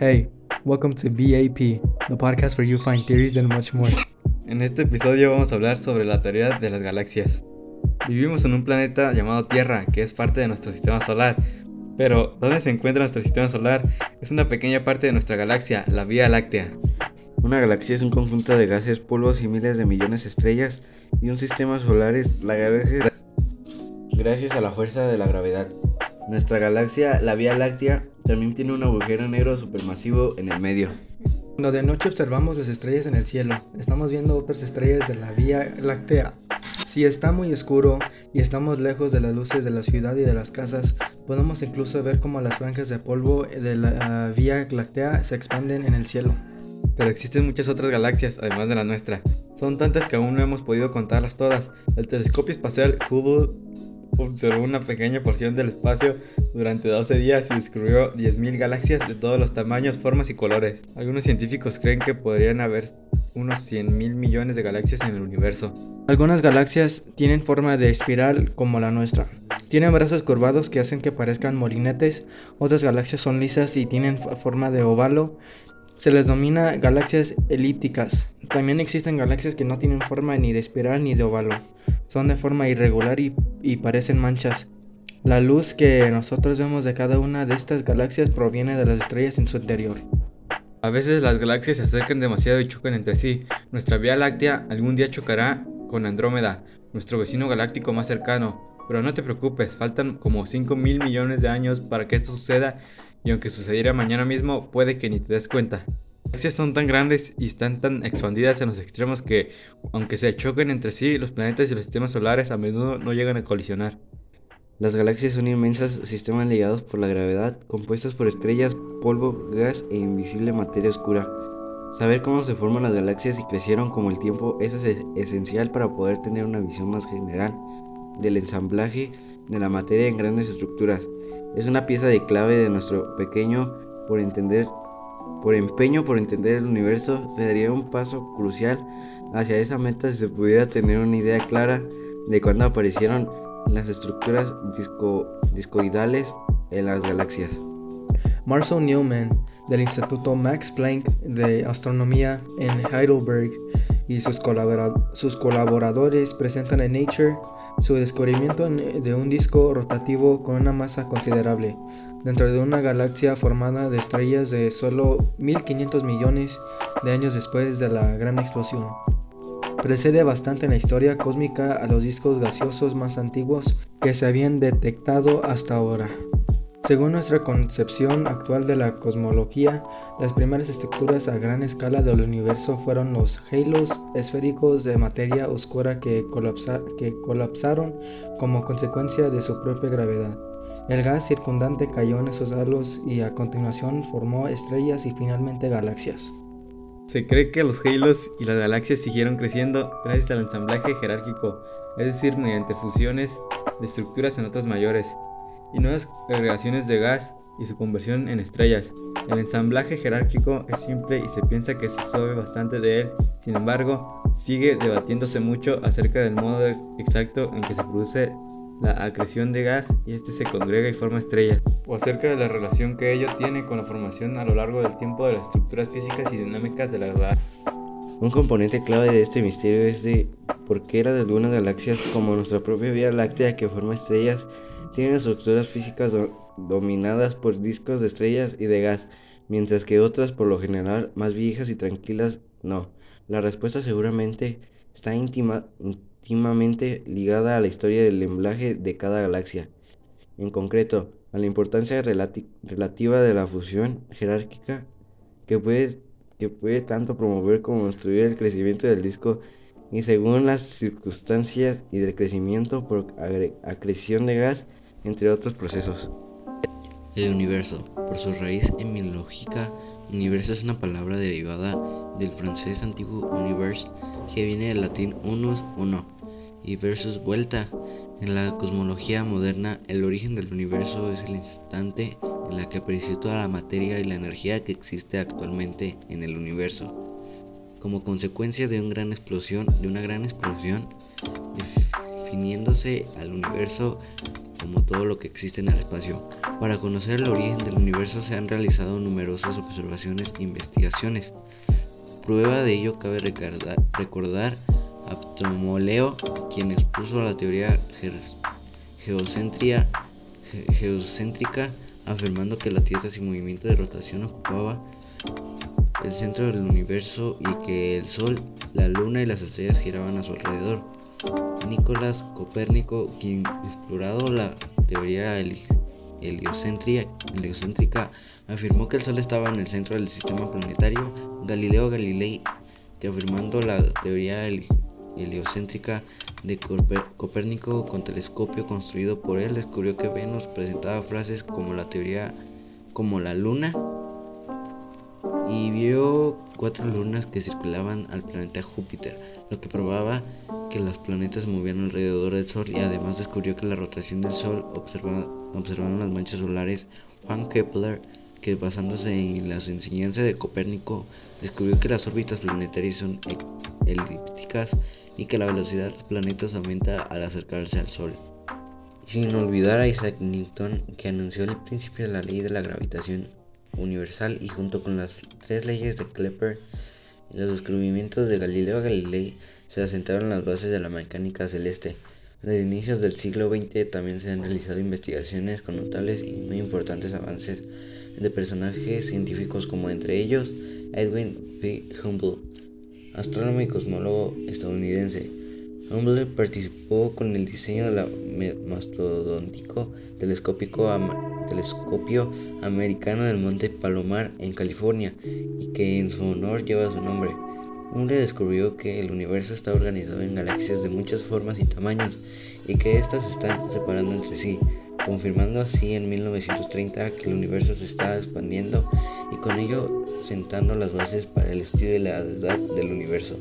Hey, welcome to BAP, the podcast where you find theories and much more. En este episodio vamos a hablar sobre la teoría de las galaxias. Vivimos en un planeta llamado Tierra, que es parte de nuestro sistema solar. Pero, ¿dónde se encuentra nuestro sistema solar? Es una pequeña parte de nuestra galaxia, la Vía Láctea. Una galaxia es un conjunto de gases, polvos y miles de millones de estrellas, y un sistema solar es la galaxia gracias a la fuerza de la gravedad. Nuestra galaxia, la Vía Láctea, también tiene un agujero negro supermasivo en el medio. Cuando de noche observamos las estrellas en el cielo, estamos viendo otras estrellas de la Vía Láctea. Si está muy oscuro y estamos lejos de las luces de la ciudad y de las casas, podemos incluso ver cómo las franjas de polvo de la Vía Láctea se expanden en el cielo. Pero existen muchas otras galaxias, además de la nuestra. Son tantas que aún no hemos podido contarlas todas. El telescopio espacial Hubble observó una pequeña porción del espacio durante 12 días y descubrió 10.000 galaxias de todos los tamaños, formas y colores. Algunos científicos creen que podrían haber unos 100.000 millones de galaxias en el universo. Algunas galaxias tienen forma de espiral como la nuestra. Tienen brazos curvados que hacen que parezcan molinetes. Otras galaxias son lisas y tienen forma de ovalo. Se les denomina galaxias elípticas. También existen galaxias que no tienen forma ni de espiral ni de ovalo. Son de forma irregular y, y parecen manchas. La luz que nosotros vemos de cada una de estas galaxias proviene de las estrellas en su interior. A veces las galaxias se acercan demasiado y chocan entre sí. Nuestra Vía Láctea algún día chocará con Andrómeda, nuestro vecino galáctico más cercano. Pero no te preocupes, faltan como 5 mil millones de años para que esto suceda y aunque sucediera mañana mismo, puede que ni te des cuenta. Las galaxias son tan grandes y están tan expandidas en los extremos que, aunque se choquen entre sí, los planetas y los sistemas solares a menudo no llegan a colisionar. Las galaxias son inmensos sistemas ligados por la gravedad, compuestos por estrellas, polvo, gas e invisible materia oscura. Saber cómo se forman las galaxias y crecieron como el tiempo es esencial para poder tener una visión más general del ensamblaje de la materia en grandes estructuras. Es una pieza de clave de nuestro pequeño por entender por empeño por entender el universo se daría un paso crucial hacia esa meta si se pudiera tener una idea clara de cuándo aparecieron las estructuras discoidales en las galaxias. Marcel Newman, del Instituto Max Planck de Astronomía en Heidelberg, y sus colaboradores presentan en Nature su descubrimiento de un disco rotativo con una masa considerable dentro de una galaxia formada de estrellas de solo 1500 millones de años después de la gran explosión precede bastante en la historia cósmica a los discos gaseosos más antiguos que se habían detectado hasta ahora. Según nuestra concepción actual de la cosmología, las primeras estructuras a gran escala del universo fueron los halos esféricos de materia oscura que, colapsaron como consecuencia de su propia gravedad. El gas circundante cayó en esos halos y a continuación formó estrellas y finalmente galaxias. Se cree que los halos y las galaxias siguieron creciendo gracias al ensamblaje jerárquico, es decir, mediante fusiones de estructuras en otras mayores, y nuevas agregaciones de gas y su conversión en estrellas. El ensamblaje jerárquico es simple y se piensa que se sabe bastante de él, sin embargo, sigue debatiéndose mucho acerca del modo exacto en que se produce la acreción de gas y este se congrega y forma estrellas, o acerca de la relación que ello tiene con la formación a lo largo del tiempo de las estructuras físicas y dinámicas de la galaxia. Un componente clave de este misterio es de por qué las algunas galaxias, como nuestra propia Vía Láctea que forma estrellas, tienen estructuras físicas dominadas por discos de estrellas y de gas, mientras que otras, por lo general más viejas y tranquilas, no. La respuesta seguramente está íntima, íntimamente ligada a la historia del emblaje de cada galaxia, en concreto a la importancia relativa de la fusión jerárquica que puede, que puede tanto promover como destruir el crecimiento del disco y según las circunstancias y del crecimiento por acreción de gas, entre otros procesos. El universo, por su raíz etimológica, universo es una palabra derivada del francés antiguo univers, que viene del latín unus, uno, y versus vuelta. En la cosmología moderna, el origen del universo es el instante en la que apareció toda la materia y la energía que existe actualmente en el universo. Como consecuencia de una gran explosión, de una gran explosión, definiéndose al universo como todo lo que existe en el espacio. Para conocer el origen del universo se han realizado numerosas observaciones e investigaciones. Prueba de ello cabe recordar a Ptolomeo, quien expuso la teoría geocéntrica afirmando que la Tierra sin movimiento de rotación ocupaba el centro del universo y que el Sol, la Luna y las estrellas giraban a su alrededor. Nicolás Copérnico, quien explorado la teoría heliocéntrica, afirmó que el Sol estaba en el centro del sistema planetario. Galileo Galilei, que afirmando la teoría heliocéntrica de Copérnico con telescopio construido por él, descubrió que Venus presentaba frases como la teoría como la Luna y vio cuatro lunas que circulaban al planeta Júpiter, lo que probaba que los planetas se movían alrededor del Sol y además descubrió que la rotación del Sol observaban las manchas solares. Juan Kepler, que basándose en las enseñanzas de Copérnico, descubrió que las órbitas planetarias son elípticas y que la velocidad de los planetas aumenta al acercarse al Sol. Sin olvidar a Isaac Newton, que anunció el principio de la ley de la gravitación universal y junto con las tres leyes de Kepler los descubrimientos de Galileo Galilei se asentaron las bases de la mecánica celeste. Desde inicios del siglo XX también se han realizado investigaciones con notables y muy importantes avances de personajes científicos como entre ellos Edwin P. Hubble, astrónomo y cosmólogo estadounidense. Hubble participó con el diseño del mastodóntico telescópico telescopio americano del Monte Palomar en California y que en su honor lleva su nombre. Hubble descubrió que el universo está organizado en galaxias de muchas formas y tamaños y que éstas están separando entre sí, confirmando así en 1930 que el universo se está expandiendo y con ello sentando las bases para el estudio de la edad del universo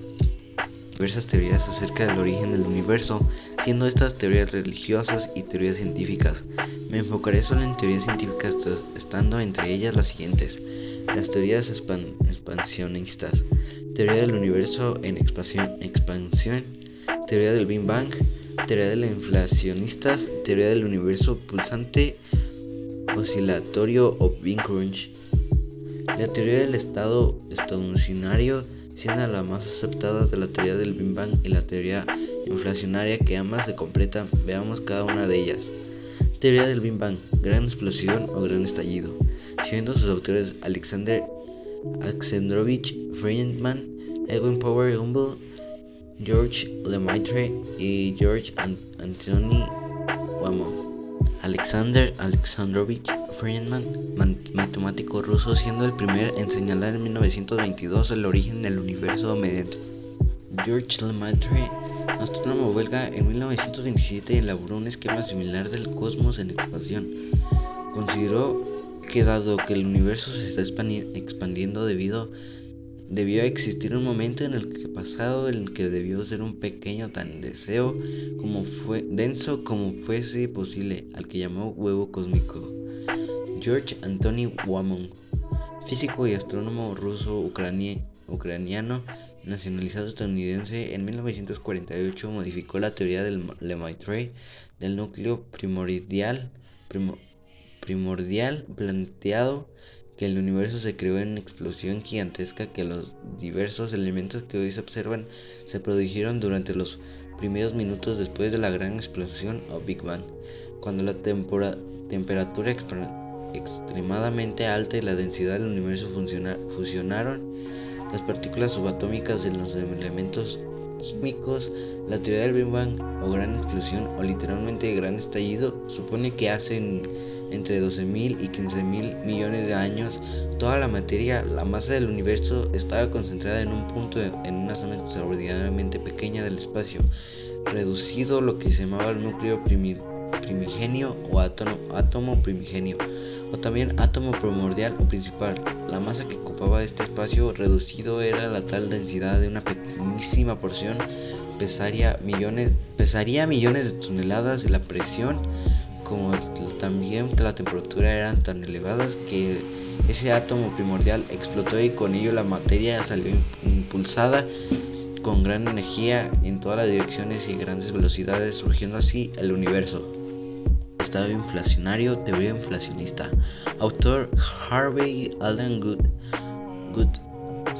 diversas teorías acerca del origen del universo, siendo estas teorías religiosas y teorías científicas. Me enfocaré solo en teorías científicas, estando entre ellas las siguientes. Las teorías expansionistas, teoría del universo en expansión, teoría del Big Bang, teoría de las inflacionistas, teoría del universo pulsante, oscilatorio o Big Crunch, la teoría del estado estacionario, siendo la más aceptada de la teoría del Big Bang y la teoría inflacionaria que ambas se completan, veamos cada una de ellas. Teoría del Big Bang, gran explosión o gran estallido, siendo sus autores Alexander Alexandrovich Friedman, Edwin Power Humble, George Lemaitre y George Anthony Wamo. Alexander Alexandrovich Friedman, matemático ruso, siendo el primero en señalar en 1922 el origen del universo mediante George Lemaitre, astrónomo belga, en 1927 elaboró un esquema similar del cosmos en expansión. Consideró que dado que el universo se está expandiendo debido debió existir un momento en el que pasado en el que debió ser un pequeño tan deseo como fue denso como fuese posible al que llamó huevo cósmico George Anthony Wamon, físico y astrónomo ruso ucraniano nacionalizado estadounidense, en 1948 modificó la teoría del Lemaitre del núcleo primordial, planteado que el universo se creó en una explosión gigantesca que los diversos elementos que hoy se observan se produjeron durante los primeros minutos después de la gran explosión o Big Bang, cuando la temperatura extremadamente alta y la densidad del universo fusionaron las partículas subatómicas de los elementos químicos, la teoría del Big Bang o gran explosión o literalmente gran estallido supone que hace entre 12.000 y 15.000 millones de años toda la materia, la masa del universo estaba concentrada en un punto en una zona extraordinariamente pequeña del espacio, reducido lo que se llamaba el núcleo primigenio o átomo primigenio o también átomo primordial o principal. La masa que ocupaba este espacio reducido era la tal densidad de una pequeñísima porción, pesaría millones, de toneladas y la presión como también la temperatura eran tan elevadas que ese átomo primordial explotó y con ello la materia salió impulsada con gran energía en todas las direcciones y grandes velocidades, surgiendo así el universo estado inflacionario, teoría inflacionista. Autor Harvey Allen Good, Good,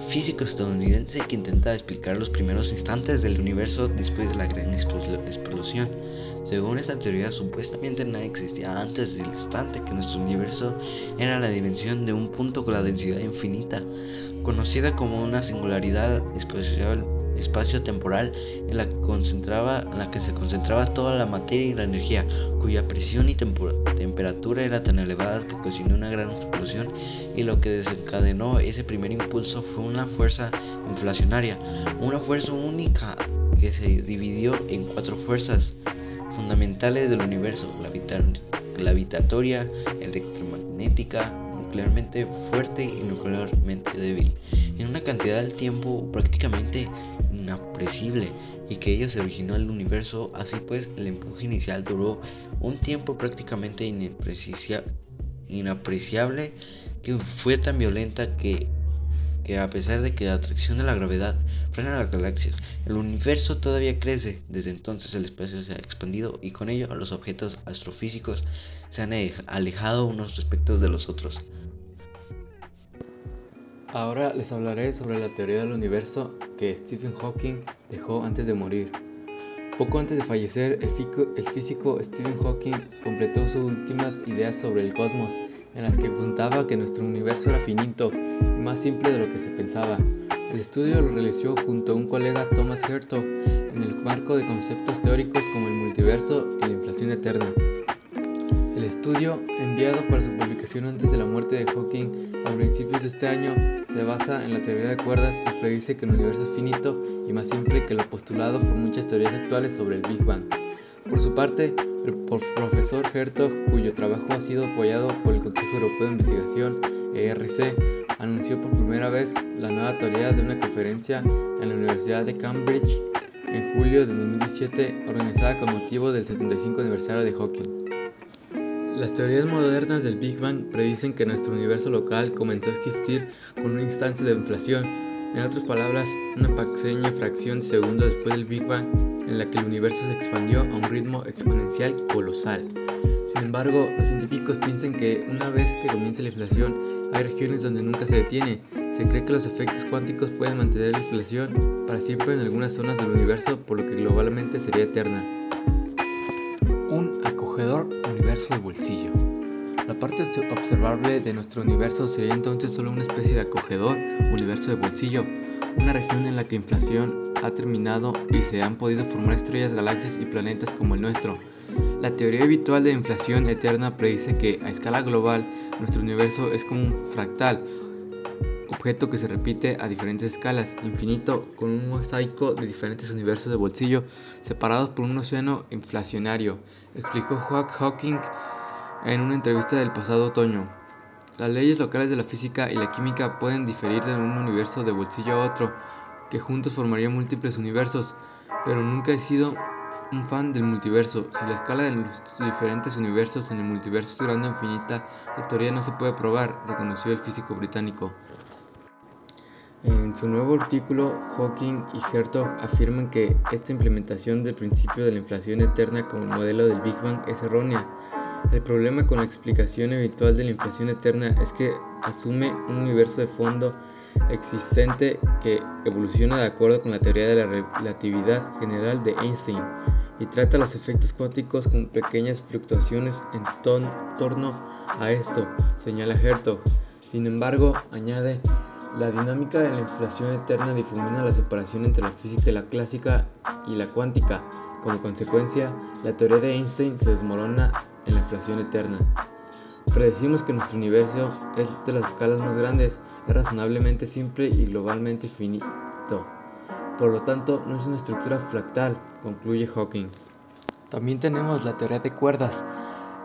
físico estadounidense que intenta explicar los primeros instantes del universo después de la gran explosión. Según esta teoría, supuestamente nada existía antes del instante que nuestro universo era la dimensión de un punto con la densidad infinita, conocida como una singularidad espacial espacio-temporal en, la que concentraba, en la que se concentraba toda la materia y la energía, cuya presión y temperatura era tan elevada que cocinó una gran explosión y lo que desencadenó ese primer impulso fue una fuerza inflacionaria, una fuerza única que se dividió en cuatro fuerzas fundamentales del universo, gravitatoria, electromagnética, nuclearmente fuerte y nuclearmente débil, en una cantidad del tiempo prácticamente inapreciable y que ello se originó el universo, así pues el empuje inicial duró un tiempo prácticamente inapreciable que fue tan violenta que, que a pesar de que la atracción de la gravedad frena las galaxias, el universo todavía crece. Desde entonces el espacio se ha expandido y con ello los objetos astrofísicos se han alejado unos respecto de los otros. Ahora les hablaré sobre la teoría del universo que Stephen Hawking dejó antes de morir. Poco antes de fallecer, el, físico Stephen Hawking completó sus últimas ideas sobre el cosmos, en las que apuntaba que nuestro universo era finito y más simple de lo que se pensaba. El estudio lo realizó junto a un colega Thomas Hertog en el marco de conceptos teóricos como el multiverso y la inflación eterna. El estudio, enviado para su publicación antes de la muerte de Hawking a principios de este año, se basa en la teoría de cuerdas y predice que el universo es finito y más simple que lo postulado por muchas teorías actuales sobre el Big Bang. Por su parte, el profesor Hertog, cuyo trabajo ha sido apoyado por el Consejo Europeo de Investigación, ERC, anunció por primera vez la nueva teoría de una conferencia en la Universidad de Cambridge en julio de 2017, organizada con motivo del 75 aniversario de Hawking. Las teorías modernas del Big Bang predicen que nuestro universo local comenzó a existir con un instante de inflación, en otras palabras, una pequeña fracción de segundo después del Big Bang en la que el universo se expandió a un ritmo exponencial colosal. Sin embargo, los científicos piensan que una vez que comienza la inflación, hay regiones donde nunca se detiene. Se cree que los efectos cuánticos pueden mantener la inflación para siempre en algunas zonas del universo, por lo que globalmente sería eterna. Parte observable de nuestro universo sería entonces solo una especie de acogedor universo de bolsillo, una región en la que inflación ha terminado y se han podido formar estrellas, galaxias y planetas como el nuestro. La teoría habitual de inflación eterna predice que a escala global nuestro universo es como un fractal, objeto que se repite a diferentes escalas, infinito, con un mosaico de diferentes universos de bolsillo separados por un océano inflacionario, explicó Hawking en una entrevista del pasado otoño. Las leyes locales de la física y la química pueden diferir de un universo de bolsillo a otro, que juntos formarían múltiples universos, pero nunca he sido un fan del multiverso. Si la escala de los diferentes universos en el multiverso es grande o infinita, la teoría no se puede probar, reconoció el físico británico. En su nuevo artículo, Hawking y Hertog afirman que esta implementación del principio de la inflación eterna como modelo del Big Bang es errónea. El problema con la explicación habitual de la inflación eterna es que asume un universo de fondo existente que evoluciona de acuerdo con la teoría de la relatividad general de Einstein y trata los efectos cuánticos con pequeñas fluctuaciones en torno a esto, señala Hertog. Sin embargo, añade, la dinámica de la inflación eterna difumina la separación entre la física la clásica y la cuántica. Como consecuencia, la teoría de Einstein se desmorona en la inflación eterna. Predecimos que nuestro universo es de las escalas más grandes, es razonablemente simple y globalmente finito. Por lo tanto, no es una estructura fractal, concluye Hawking. También tenemos la teoría de cuerdas,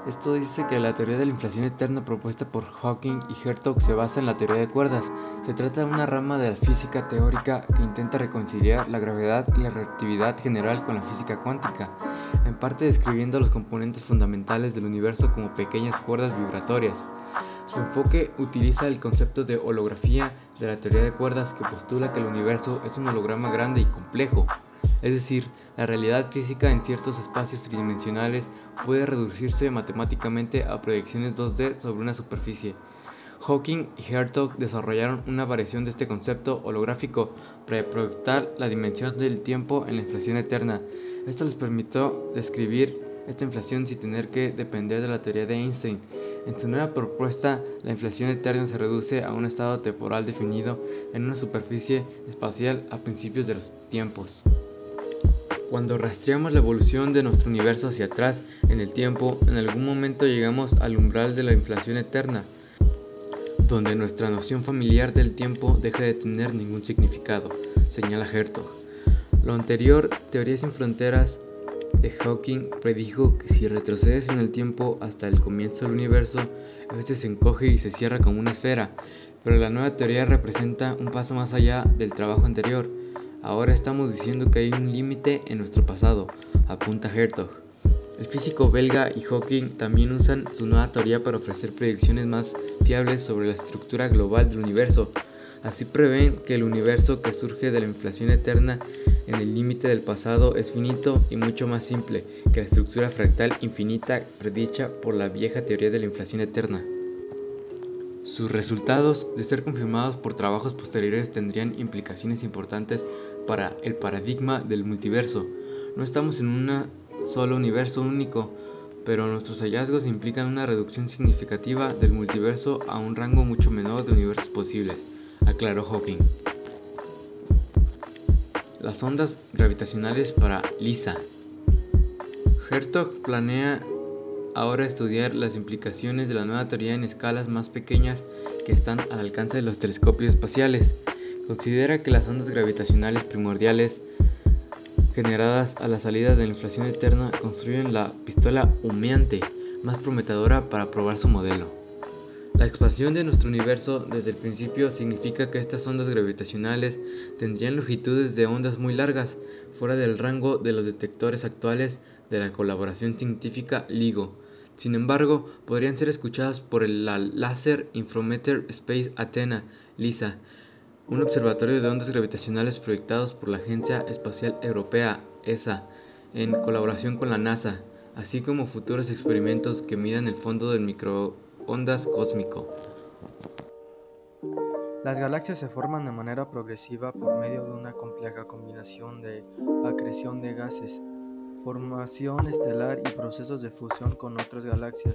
esto dice que la teoría de la inflación eterna propuesta por Hawking y Hertog se basa en la teoría de cuerdas. Se trata de una rama de la física teórica que intenta reconciliar la gravedad y la relatividad general con la física cuántica, en parte describiendo los componentes fundamentales del universo como pequeñas cuerdas vibratorias. Su enfoque utiliza el concepto de holografía de la teoría de cuerdas que postula que el universo es un holograma grande y complejo, es decir, la realidad física en ciertos espacios tridimensionales puede reducirse matemáticamente a proyecciones 2D sobre una superficie. Hawking y Hertog desarrollaron una variación de este concepto holográfico para proyectar la dimensión del tiempo en la inflación eterna. Esto les permitió describir esta inflación sin tener que depender de la teoría de Einstein. En su nueva propuesta, la inflación eterna se reduce a un estado temporal definido en una superficie espacial a principios de los tiempos. Cuando rastreamos la evolución de nuestro universo hacia atrás en el tiempo, en algún momento llegamos al umbral de la inflación eterna, donde nuestra noción familiar del tiempo deja de tener ningún significado, señala Hertog. Lo anterior, Teoría sin Fronteras de Hawking predijo que si retrocedes en el tiempo hasta el comienzo del universo, este se encoge y se cierra como una esfera, pero la nueva teoría representa un paso más allá del trabajo anterior Ahora estamos diciendo que hay un límite en nuestro pasado, apunta Hertog. El físico belga y Hawking también usan su nueva teoría para ofrecer predicciones más fiables sobre la estructura global del universo. Así prevén que el universo que surge de la inflación eterna en el límite del pasado es finito y mucho más simple que la estructura fractal infinita predicha por la vieja teoría de la inflación eterna. Sus resultados, de ser confirmados por trabajos posteriores, tendrían implicaciones importantes para el paradigma del multiverso. No estamos en un solo universo único, pero nuestros hallazgos implican una reducción significativa del multiverso a un rango mucho menor de universos posibles, aclaró Hawking. Las ondas gravitacionales para LISA. Hertog planea ahora estudiar las implicaciones de la nueva teoría en escalas más pequeñas que están al alcance de los telescopios espaciales. Considera que las ondas gravitacionales primordiales generadas a la salida de la inflación eterna construyen la pistola humeante más prometedora para probar su modelo. La expansión de nuestro universo desde el principio significa que estas ondas gravitacionales tendrían longitudes de ondas muy largas, fuera del rango de los detectores actuales de la colaboración científica LIGO, sin embargo, podrían ser escuchadas por el Laser Infrometer Space Athena, LISA, un observatorio de ondas gravitacionales proyectados por la Agencia Espacial Europea, ESA, en colaboración con la NASA, así como futuros experimentos que midan el fondo del microondas cósmico. Las galaxias se forman de manera progresiva por medio de una compleja combinación de acreción de gases formación estelar y procesos de fusión con otras galaxias.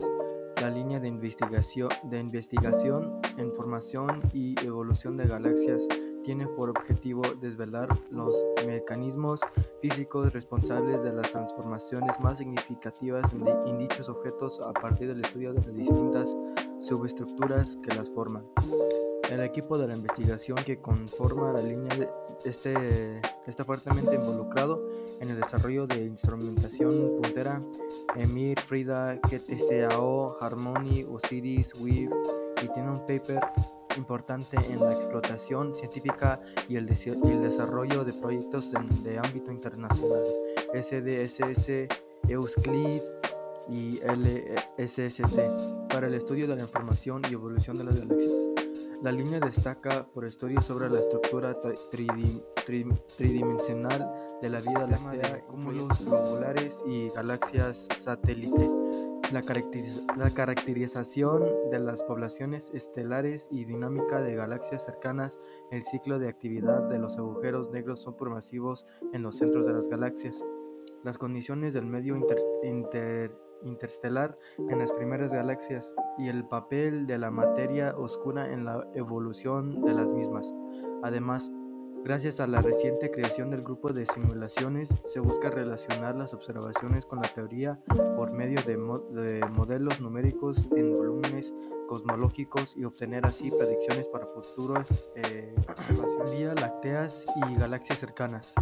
La línea de investigación, de investigación en formación y evolución de galaxias tiene por objetivo desvelar los mecanismos físicos responsables de las transformaciones más significativas en dichos objetos a partir del estudio de las distintas subestructuras que las forman. El equipo de la investigación que conforma la línea de este, está fuertemente involucrado en el desarrollo de instrumentación puntera Emir, Frida, GTCAO, Harmony, Osiris, Weave y tiene un paper importante en la explotación científica y el, el desarrollo de proyectos de, ámbito internacional, SDSS, Euclid y LSST, para el estudio de la información y evolución de las galaxias. La línea destaca por estudios sobre la estructura tridimensional de la vida láctea, cúmulos globulares y galaxias satélite. La, caracterización de las poblaciones estelares y dinámica de galaxias cercanas, el ciclo de actividad de los agujeros negros son en los centros de las galaxias. Las condiciones del medio inter interestelar en las primeras galaxias y el papel de la materia oscura en la evolución de las mismas. Además, Gracias a la reciente creación del grupo de simulaciones, se busca relacionar las observaciones con la teoría por medio de, modelos numéricos en volúmenes cosmológicos y obtener así predicciones para futuras eh, vía lácteas y galaxias cercanas.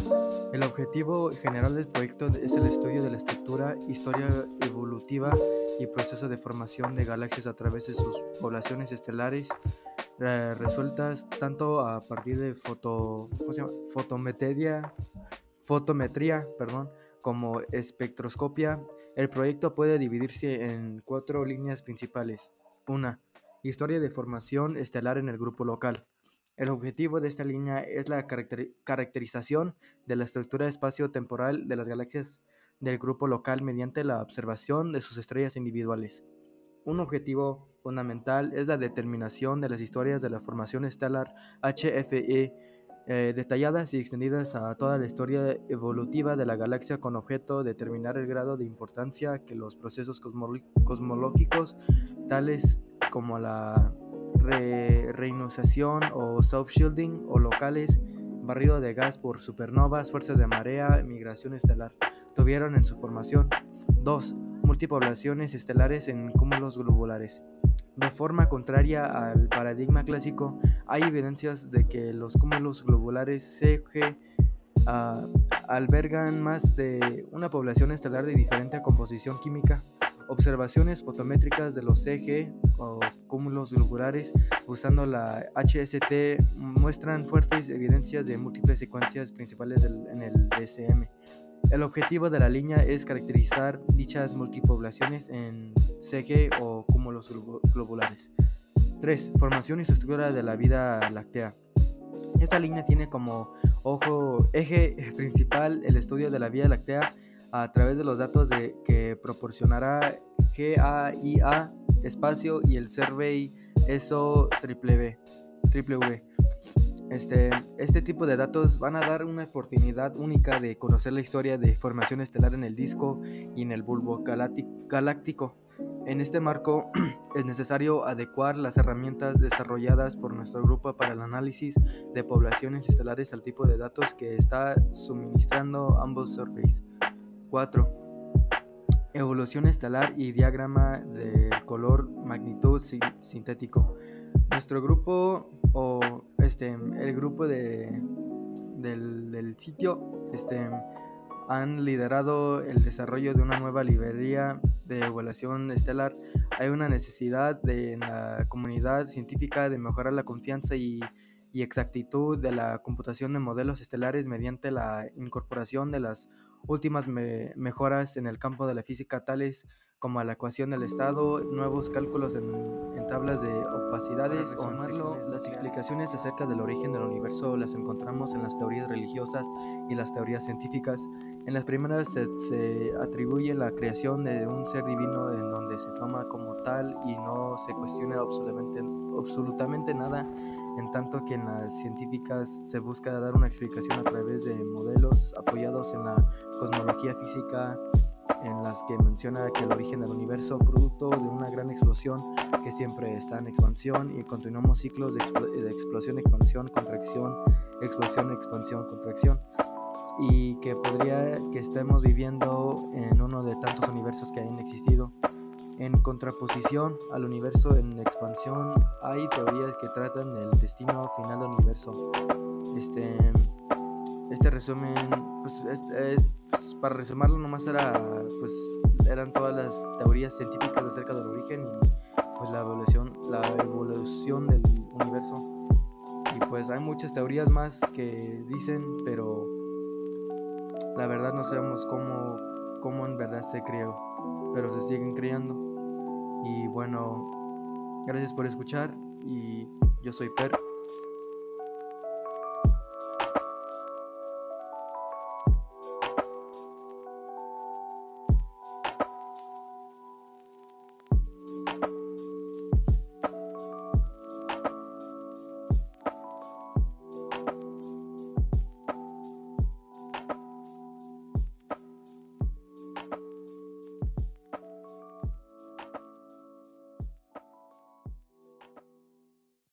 El objetivo general del proyecto es el estudio de la estructura, historia evolutiva y proceso de formación de galaxias a través de sus poblaciones estelares resueltas tanto a partir de foto, fotometría, fotometría perdón, como espectroscopia. El proyecto puede dividirse en cuatro líneas principales. Una, Historia de formación estelar en el grupo local. El objetivo de esta línea es la caracteri- caracterización de la estructura espacio-temporal de las galaxias del grupo local mediante la observación de sus estrellas individuales. Un objetivo fundamental es la determinación de las historias de la formación estelar HFE eh, detalladas y extendidas a toda la historia evolutiva de la galaxia con objeto de determinar el grado de importancia que los procesos cosmológicos tales como la re- reinización o self-shielding o locales, barrido de gas por supernovas, fuerzas de marea, migración estelar, tuvieron en su formación. 2. Multipoblaciones estelares en cúmulos globulares. De forma contraria al paradigma clásico, hay evidencias de que los cúmulos globulares CG ah, albergan más de una población estelar de diferente composición química. Observaciones fotométricas de los CG o cúmulos globulares usando la HST muestran fuertes evidencias de múltiples secuencias principales en el DSM. El objetivo de la línea es caracterizar dichas multipoblaciones en CG o cúmulos globu- globulares. 3. Formación y estructura de la vida láctea. Esta línea tiene como ojo, eje principal el estudio de la Vía Láctea a través de los datos que proporcionará GAIA espacio y el Survey ESO V. Este, este tipo de datos van a dar una oportunidad única de conocer la historia de formación estelar en el disco y en el bulbo galácti- galáctico. En este marco es necesario adecuar las herramientas desarrolladas por nuestro grupo para el análisis de poblaciones estelares al tipo de datos que está suministrando ambos surveys. 4. Evolución estelar y diagrama del color magnitud sin- sintético. Nuestro grupo o este el grupo de del, del sitio este han liderado el desarrollo de una nueva librería de evaluación estelar. Hay una necesidad de en la comunidad científica de mejorar la confianza y, exactitud de la computación de modelos estelares mediante la incorporación de las últimas me- mejoras en el campo de la física tales como la ecuación del estado, nuevos cálculos en, en tablas de opacidades o en secciones. Las explicaciones acerca del origen del universo las encontramos en las teorías religiosas y las teorías científicas. En las primeras se, se atribuye la creación de un ser divino en donde se toma como tal y no se cuestiona absolutamente, absolutamente nada, en tanto que en las científicas se busca dar una explicación a través de modelos apoyados en la cosmología física en las que menciona que el origen del universo producto de una gran explosión que siempre está en expansión y continuamos ciclos de, explo- de explosión, expansión, contracción, explosión, expansión, contracción y que podría que estemos viviendo en uno de tantos universos que hayan existido. En contraposición al universo en expansión hay teorías que tratan del destino final del universo. Este, este resumen, pues, este, para resumirlo nomás era, pues, eran todas las teorías científicas acerca del origen y pues la evolución, la evolución del universo. Y pues hay muchas teorías más que dicen, pero la verdad no sabemos cómo, cómo en verdad se creó, pero se siguen creando. Y bueno, gracias por escuchar y yo soy Per